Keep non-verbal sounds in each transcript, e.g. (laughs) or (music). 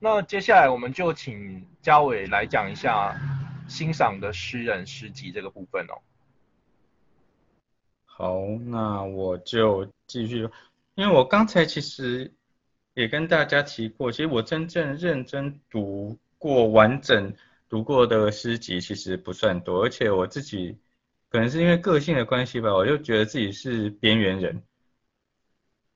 那接下来我们就请嘉伟来讲一下欣赏的诗人诗集这个部分哦。好，那我就继续，因为我刚才其实也跟大家提过，其实我真正认真读过完整读过的诗集其实不算多，而且我自己可能是因为个性的关系吧，我就觉得自己是边缘人。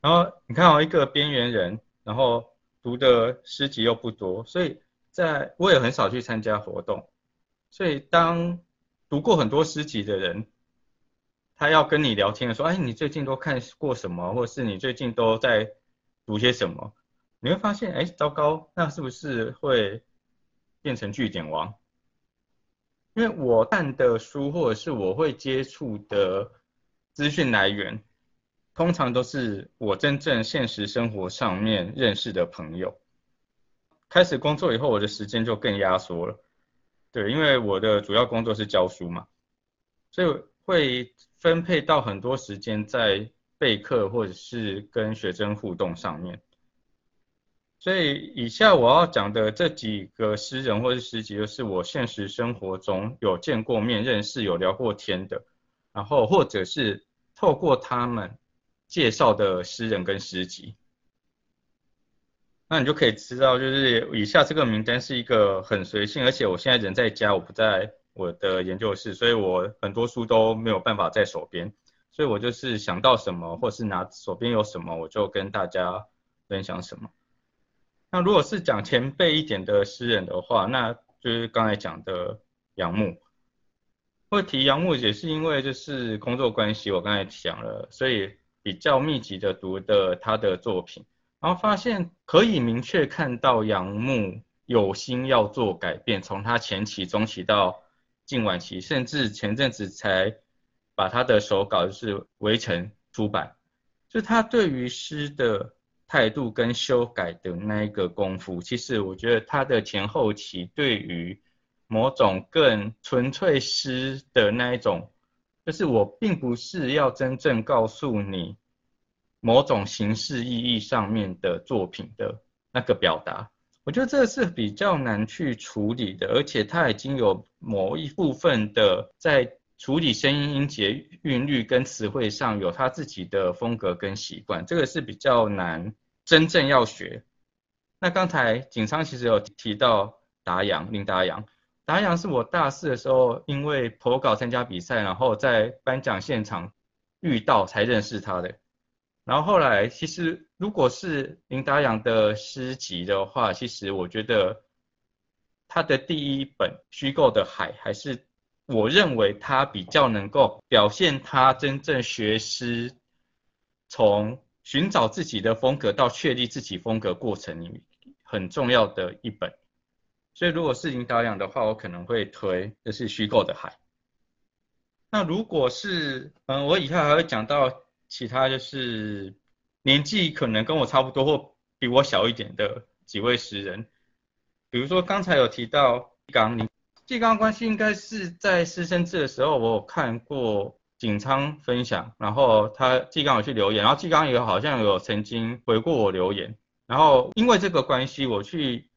然后你看，我一个边缘人，然后读的诗集又不多，所以在我也很少去参加活动，所以当读过很多诗集的人。他要跟你聊天的时候，哎，你最近都看过什么，或者是你最近都在读些什么？你会发现，哎，糟糕，那是不是会变成据点王？因为我看的书，或者是我会接触的资讯来源，通常都是我真正现实生活上面认识的朋友。开始工作以后，我的时间就更压缩了。对，因为我的主要工作是教书嘛，所以会。分配到很多时间在备课或者是跟学生互动上面，所以以下我要讲的这几个诗人或者诗集，就是我现实生活中有见过面、认识、有聊过天的，然后或者是透过他们介绍的诗人跟诗集，那你就可以知道，就是以下这个名单是一个很随性，而且我现在人在家，我不在。我的研究室，所以我很多书都没有办法在手边，所以我就是想到什么，或是拿手边有什么，我就跟大家分享什么。那如果是讲前辈一点的诗人的话，那就是刚才讲的杨牧。会提杨牧也是因为就是工作关系，我刚才讲了，所以比较密集的读的他的作品，然后发现可以明确看到杨牧有心要做改变，从他前期、中期到近晚期，甚至前阵子才把他的手稿就是围城出版，就他对于诗的态度跟修改的那一个功夫，其实我觉得他的前后期对于某种更纯粹诗的那一种，就是我并不是要真正告诉你某种形式意义上面的作品的那个表达。我觉得这是比较难去处理的，而且它已经有某一部分的在处理声音音节、韵律跟词汇上有他自己的风格跟习惯，这个是比较难真正要学。那刚才景昌其实有提到达阳林达阳，达阳是我大四的时候因为投稿参加比赛，然后在颁奖现场遇到才认识他的。然后后来，其实如果是林达阳的诗集的话，其实我觉得他的第一本虚构的海，还是我认为他比较能够表现他真正学诗，从寻找自己的风格到确立自己风格过程里很重要的一本。所以如果是林达阳的话，我可能会推就是虚构的海。那如果是嗯，我以后还会讲到。其他就是年纪可能跟我差不多或比我小一点的几位诗人，比如说刚才有提到季刚，你季刚关系应该是在师生制的时候，我有看过景昌分享，然后他季刚有去留言，然后季刚也好像有曾经回过我留言，然后因为这个关系，我去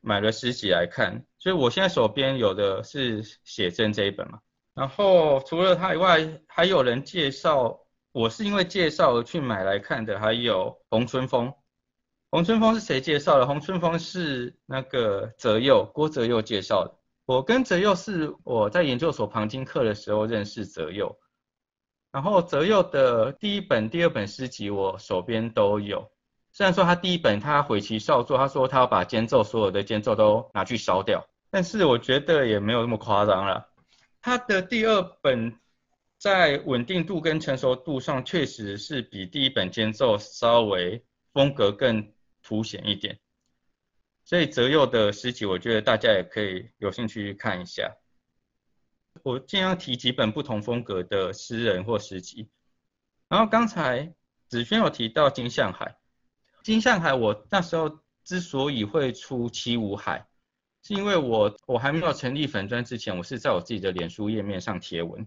买了诗集来看，所以我现在手边有的是写真这一本嘛，然后除了他以外，还有人介绍。我是因为介绍而去买来看的，还有洪春风。洪春风是谁介绍的？洪春风是那个泽佑，郭泽佑介绍的。我跟泽佑是我在研究所旁听课的时候认识泽佑，然后泽佑的第一本、第二本诗集我手边都有。虽然说他第一本他毁其少作，他说他要把间奏所有的间奏都拿去烧掉，但是我觉得也没有那么夸张了。他的第二本。在稳定度跟成熟度上，确实是比第一本间奏稍微风格更凸显一点。所以泽佑的诗集，我觉得大家也可以有兴趣看一下。我尽量提几本不同风格的诗人或诗集。然后刚才子轩有提到金向海，金向海我那时候之所以会出七五海，是因为我我还没有成立粉专之前，我是在我自己的脸书页面上贴文。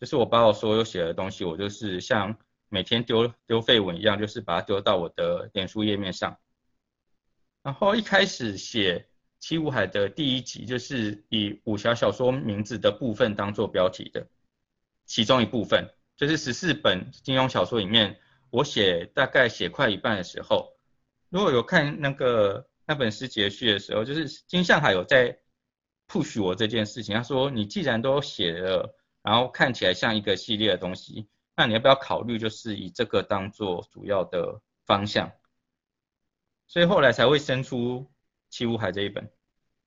就是我把我所有写的东西，我就是像每天丢丢废文一样，就是把它丢到我的脸书页面上。然后一开始写七武海的第一集，就是以武侠小说名字的部分当做标题的，其中一部分就是十四本金庸小说里面，我写大概写快一半的时候，如果有看那个那本诗集序的时候，就是金向海有在 push 我这件事情，他说你既然都写了，然后看起来像一个系列的东西。那你要不要考虑，就是以这个当做主要的方向？所以后来才会生出《七武海》这一本。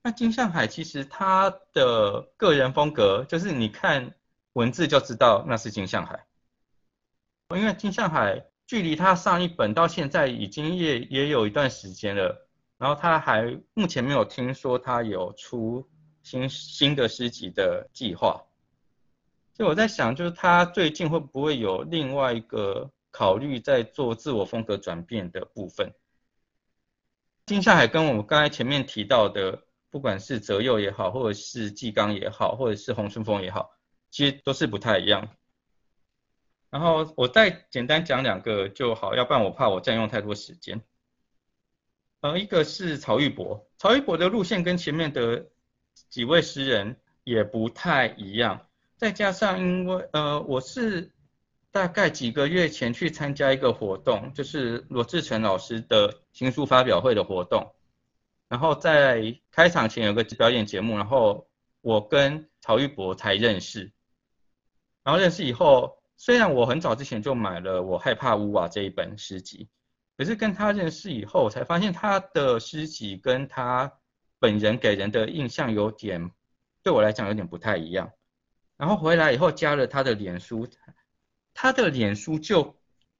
那金向海其实他的个人风格，就是你看文字就知道那是金向海。因为金向海距离他上一本到现在已经也也有一段时间了，然后他还目前没有听说他有出新新的诗集的计划。所以我在想，就是他最近会不会有另外一个考虑在做自我风格转变的部分？金夏海跟我们刚才前面提到的，不管是泽佑也好，或者是纪刚也好，或者是洪春峰也好，其实都是不太一样。然后我再简单讲两个就好，要不然我怕我占用太多时间。呃，一个是曹玉博，曹玉博的路线跟前面的几位诗人也不太一样。再加上，因为呃，我是大概几个月前去参加一个活动，就是罗志成老师的新书发表会的活动。然后在开场前有个表演节目，然后我跟曹玉博才认识。然后认识以后，虽然我很早之前就买了《我害怕乌瓦》这一本诗集，可是跟他认识以后，才发现他的诗集跟他本人给人的印象有点，对我来讲有点不太一样。然后回来以后加了他的脸书，他的脸书就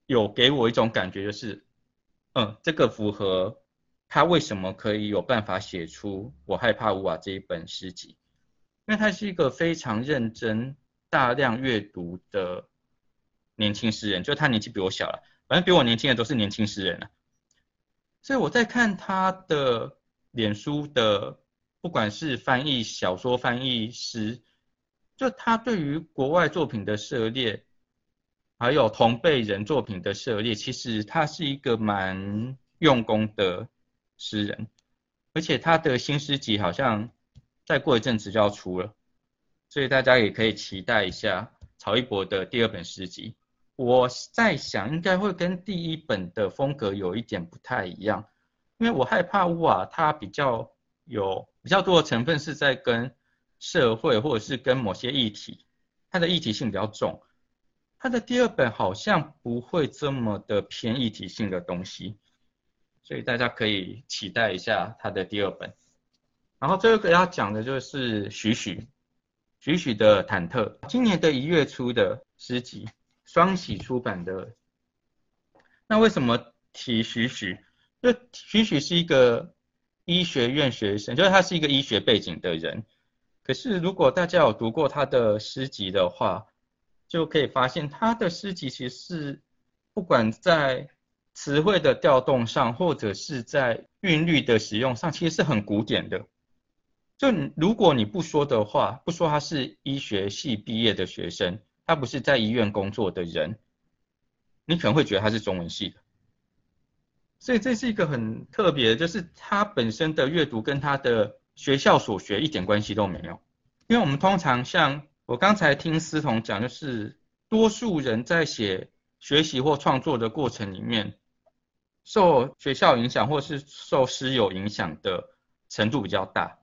有给我一种感觉，就是，嗯，这个符合他为什么可以有办法写出《我害怕乌瓦》这一本诗集，因为他是一个非常认真、大量阅读的年轻诗人，就他年纪比我小了，反正比我年轻的都是年轻诗人了。所以我在看他的脸书的，不管是翻译小说、翻译诗。就他对于国外作品的涉猎，还有同辈人作品的涉猎，其实他是一个蛮用功的诗人，而且他的新诗集好像再过一阵子就要出了，所以大家也可以期待一下曹一博的第二本诗集。我在想，应该会跟第一本的风格有一点不太一样，因为我害怕乌啊，它比较有比较多的成分是在跟。社会或者是跟某些议题，它的议题性比较重。它的第二本好像不会这么的偏议题性的东西，所以大家可以期待一下它的第二本。然后最后一个要讲的就是许许，许许的忐忑，今年的一月初的诗集，双喜出版的。那为什么提许许？就许许是一个医学院学生，就是他是一个医学背景的人。可是，如果大家有读过他的诗集的话，就可以发现他的诗集其实是不管在词汇的调动上，或者是在韵律的使用上，其实是很古典的。就如果你不说的话，不说他是医学系毕业的学生，他不是在医院工作的人，你可能会觉得他是中文系的。所以这是一个很特别，就是他本身的阅读跟他的。学校所学一点关系都没有，因为我们通常像我刚才听思彤讲，就是多数人在写学习或创作的过程里面，受学校影响或是受师友影响的程度比较大。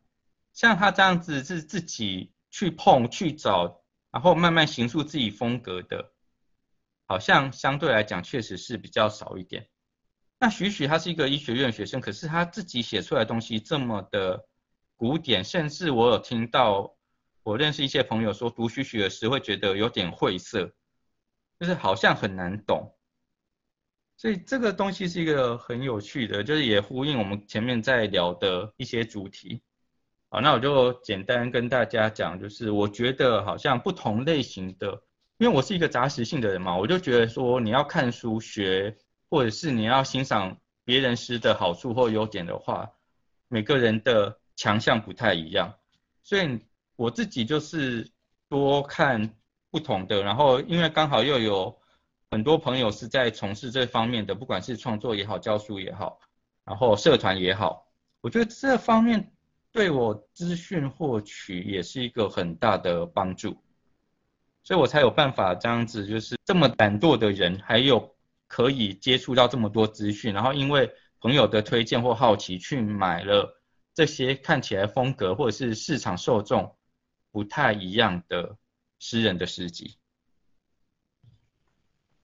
像他这样子是自己去碰去找，然后慢慢形塑自己风格的，好像相对来讲确实是比较少一点。那许许他是一个医学院学生，可是他自己写出来的东西这么的。古典，甚至我有听到，我认识一些朋友说读许许的诗会觉得有点晦涩，就是好像很难懂。所以这个东西是一个很有趣的，就是也呼应我们前面在聊的一些主题。好，那我就简单跟大家讲，就是我觉得好像不同类型的，因为我是一个杂食性的人嘛，我就觉得说你要看书学，或者是你要欣赏别人诗的好处或优点的话，每个人的。强项不太一样，所以我自己就是多看不同的，然后因为刚好又有很多朋友是在从事这方面的，不管是创作也好，教书也好，然后社团也好，我觉得这方面对我资讯获取也是一个很大的帮助，所以我才有办法这样子，就是这么懒惰的人，还有可以接触到这么多资讯，然后因为朋友的推荐或好奇去买了这些看起来风格或者是市场受众不太一样的诗人的诗集。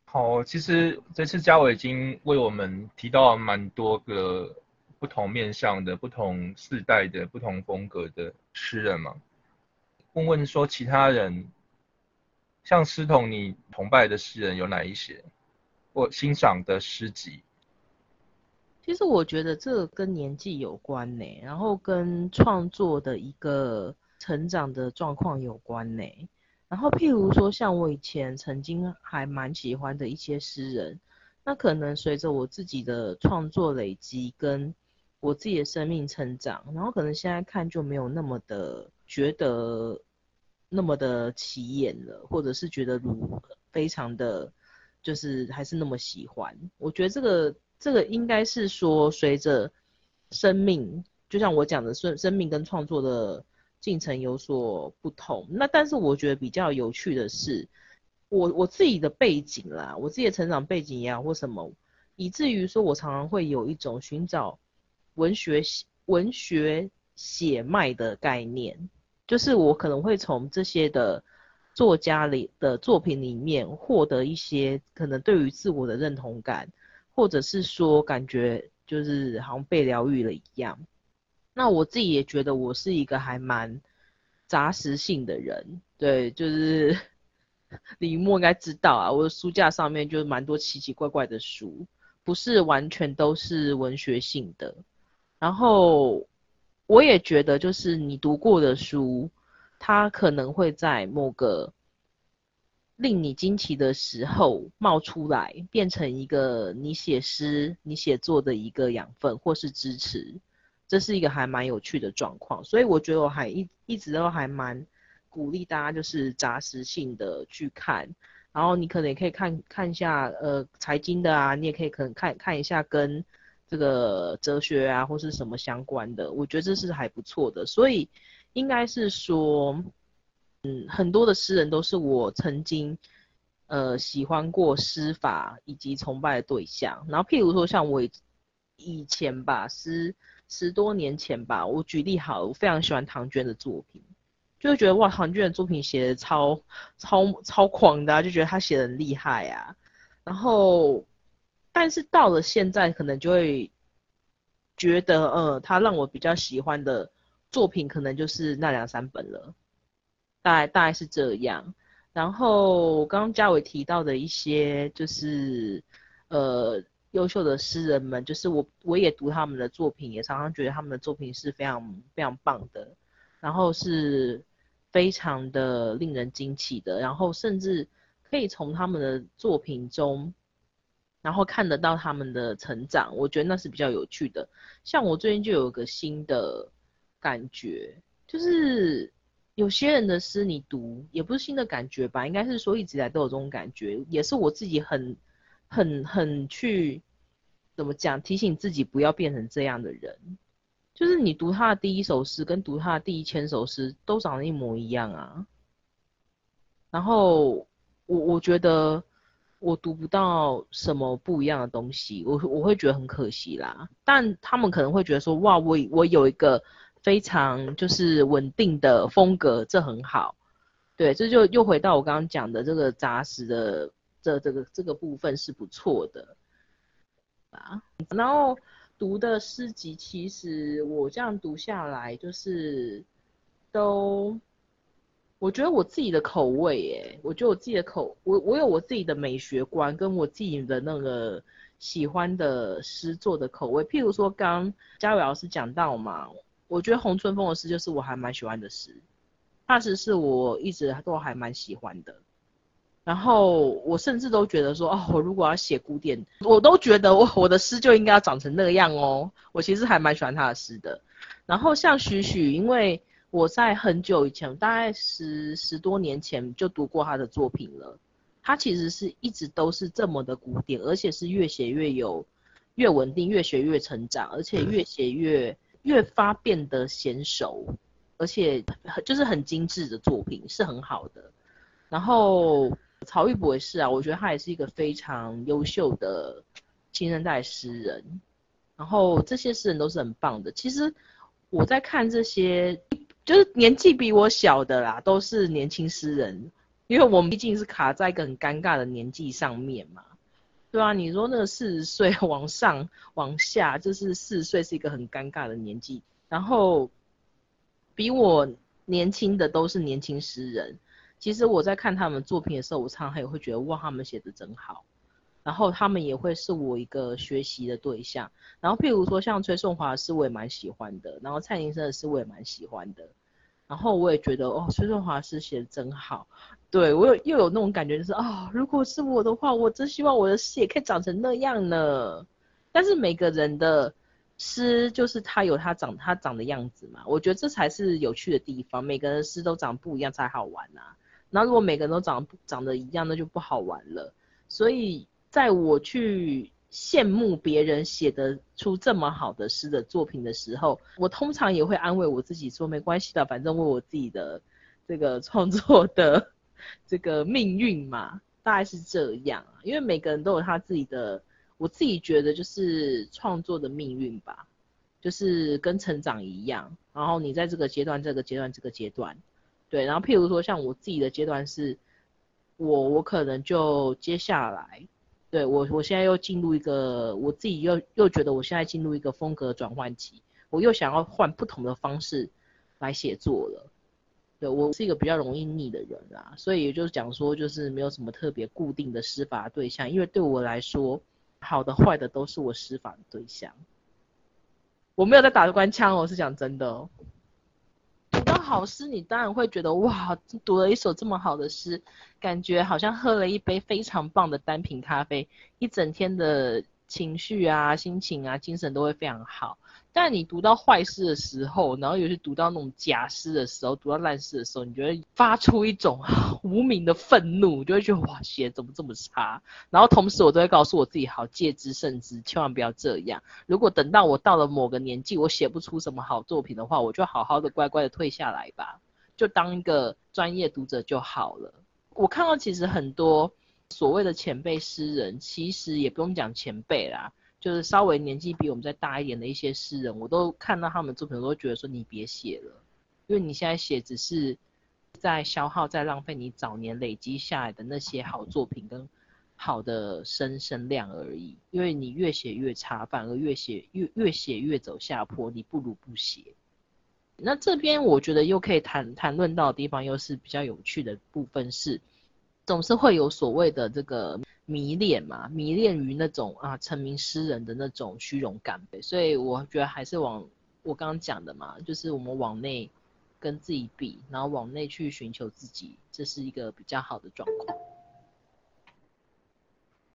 好，其实这次嘉伟已经为我们提到蛮多个不同面向的、不同世代的、不同风格的诗人嘛。问问说，其他人像诗童，你崇拜的诗人有哪一些？或欣赏的诗集？其实我觉得这跟年纪有关呢，然后跟创作的一个成长的状况有关呢。然后，譬如说，像我以前曾经还蛮喜欢的一些诗人，那可能随着我自己的创作累积，跟我自己的生命成长，然后可能现在看就没有那么的觉得那么的起眼了，或者是觉得如非常的，就是还是那么喜欢。我觉得这个这个应该是说，随着生命，就像我讲的，生生命跟创作的。进程有所不同，那但是我觉得比较有趣的是，我我自己的背景啦，我自己的成长背景呀或什么，以至于说我常常会有一种寻找文学文学血脉的概念，就是我可能会从这些的作家里的作品里面获得一些可能对于自我的认同感，或者是说感觉就是好像被疗愈了一样。那我自己也觉得我是一个还蛮杂食性的人，对，就是 (laughs) 李默应该知道啊，我的书架上面就是蛮多奇奇怪怪的书，不是完全都是文学性的。然后我也觉得，就是你读过的书，它可能会在某个令你惊奇的时候冒出来，变成一个你写诗、你写作的一个养分或是支持。这是一个还蛮有趣的状况，所以我觉得我还一一直都还蛮鼓励大家就是杂食性的去看，然后你可能也可以看看一下呃财经的啊，你也可以可能看看一下跟这个哲学啊或是什么相关的，我觉得这是还不错的，所以应该是说，嗯，很多的诗人都是我曾经呃喜欢过诗法以及崇拜的对象，然后譬如说像我以前吧十。十多年前吧，我举例好，我非常喜欢唐娟的作品，就会觉得哇，唐娟的作品写的超超超狂的，就觉得他写的很厉害啊。然后，但是到了现在，可能就会觉得，呃，他让我比较喜欢的作品，可能就是那两三本了，大概大概是这样。然后刚刚嘉伟提到的一些，就是呃。优秀的诗人们，就是我，我也读他们的作品，也常常觉得他们的作品是非常非常棒的，然后是非常的令人惊奇的，然后甚至可以从他们的作品中，然后看得到他们的成长，我觉得那是比较有趣的。像我最近就有个新的感觉，就是有些人的诗你读，也不是新的感觉吧，应该是说一直以来都有这种感觉，也是我自己很很很去。怎么讲？提醒自己不要变成这样的人，就是你读他的第一首诗跟读他的第一千首诗都长得一模一样啊。然后我我觉得我读不到什么不一样的东西，我我会觉得很可惜啦。但他们可能会觉得说，哇，我我有一个非常就是稳定的风格，这很好。对，这就又回到我刚刚讲的这个扎实的这这个这个部分是不错的啊。然后读的诗集，其实我这样读下来，就是都，我觉得我自己的口味，耶，我觉得我自己的口，我我有我自己的美学观，跟我自己的那个喜欢的诗作的口味。譬如说，刚嘉伟老师讲到嘛，我觉得洪春风的诗就是我还蛮喜欢的诗，那实是我一直都还蛮喜欢的。然后我甚至都觉得说，哦，我如果要写古典，我都觉得我我的诗就应该要长成那样哦。我其实还蛮喜欢他的诗的。然后像许许，因为我在很久以前，大概十十多年前就读过他的作品了。他其实是一直都是这么的古典，而且是越写越有越稳定，越学越成长，而且越写越越发变得娴熟，而且就是很精致的作品是很好的。然后曹玉博也是啊，我觉得他也是一个非常优秀的新生代诗人。然后这些诗人都是很棒的。其实我在看这些，就是年纪比我小的啦，都是年轻诗人，因为我们毕竟是卡在一个很尴尬的年纪上面嘛。对啊，你说那个四十岁 (laughs) 往上往下，就是四十岁是一个很尴尬的年纪。然后比我年轻的都是年轻诗人。其实我在看他们作品的时候，我常常也会觉得哇，他们写的真好。然后他们也会是我一个学习的对象。然后譬如说像崔颂华的诗，我也蛮喜欢的。然后蔡林生的诗，我也蛮喜欢的。然后我也觉得哦，崔颂华诗写的真好。对我有又有那种感觉，就是啊，如果是我的话，我真希望我的诗也可以长成那样呢。但是每个人的诗就是他有他长他长的样子嘛，我觉得这才是有趣的地方。每个人的诗都长不一样才好玩呐。那如果每个人都长长得一样，那就不好玩了。所以。在我去羡慕别人写得出这么好的诗的作品的时候，我通常也会安慰我自己说没关系的，反正为我自己的这个创作的这个命运嘛，大概是这样。因为每个人都有他自己的，我自己觉得就是创作的命运吧，就是跟成长一样。然后你在这个阶段、这个阶段、这个阶段，对。然后譬如说像我自己的阶段是，我我可能就接下来。对我，我现在又进入一个，我自己又又觉得我现在进入一个风格转换期，我又想要换不同的方式来写作了。对我是一个比较容易腻的人啊，所以就是讲说，就是没有什么特别固定的施法对象，因为对我来说，好的坏的都是我施法的对象。我没有在打官腔，我是讲真的哦。读到。好诗，你当然会觉得哇，读了一首这么好的诗，感觉好像喝了一杯非常棒的单品咖啡，一整天的情绪啊、心情啊、精神都会非常好。但你读到坏诗的时候，然后尤其读到那种假诗的时候，读到烂诗的时候，你觉得发出一种 (laughs) 无名的愤怒，就会觉得哇，写怎么这么差？然后同时我都会告诉我自己，好戒之慎之，千万不要这样。如果等到我到了某个年纪，我写不出什么好作品的话，我就好好的乖乖的退下来吧，就当一个专业读者就好了。我看到其实很多所谓的前辈诗人，其实也不用讲前辈啦。就是稍微年纪比我们再大一点的一些诗人，我都看到他们作品，我都觉得说你别写了，因为你现在写只是在消耗、在浪费你早年累积下来的那些好作品跟好的声声量而已。因为你越写越差，反而越写越越写越走下坡，你不如不写。那这边我觉得又可以谈谈论到的地方，又是比较有趣的部分是，总是会有所谓的这个。迷恋嘛，迷恋于那种啊成名诗人的那种虚荣感呗，所以我觉得还是往我刚刚讲的嘛，就是我们往内跟自己比，然后往内去寻求自己，这是一个比较好的状况。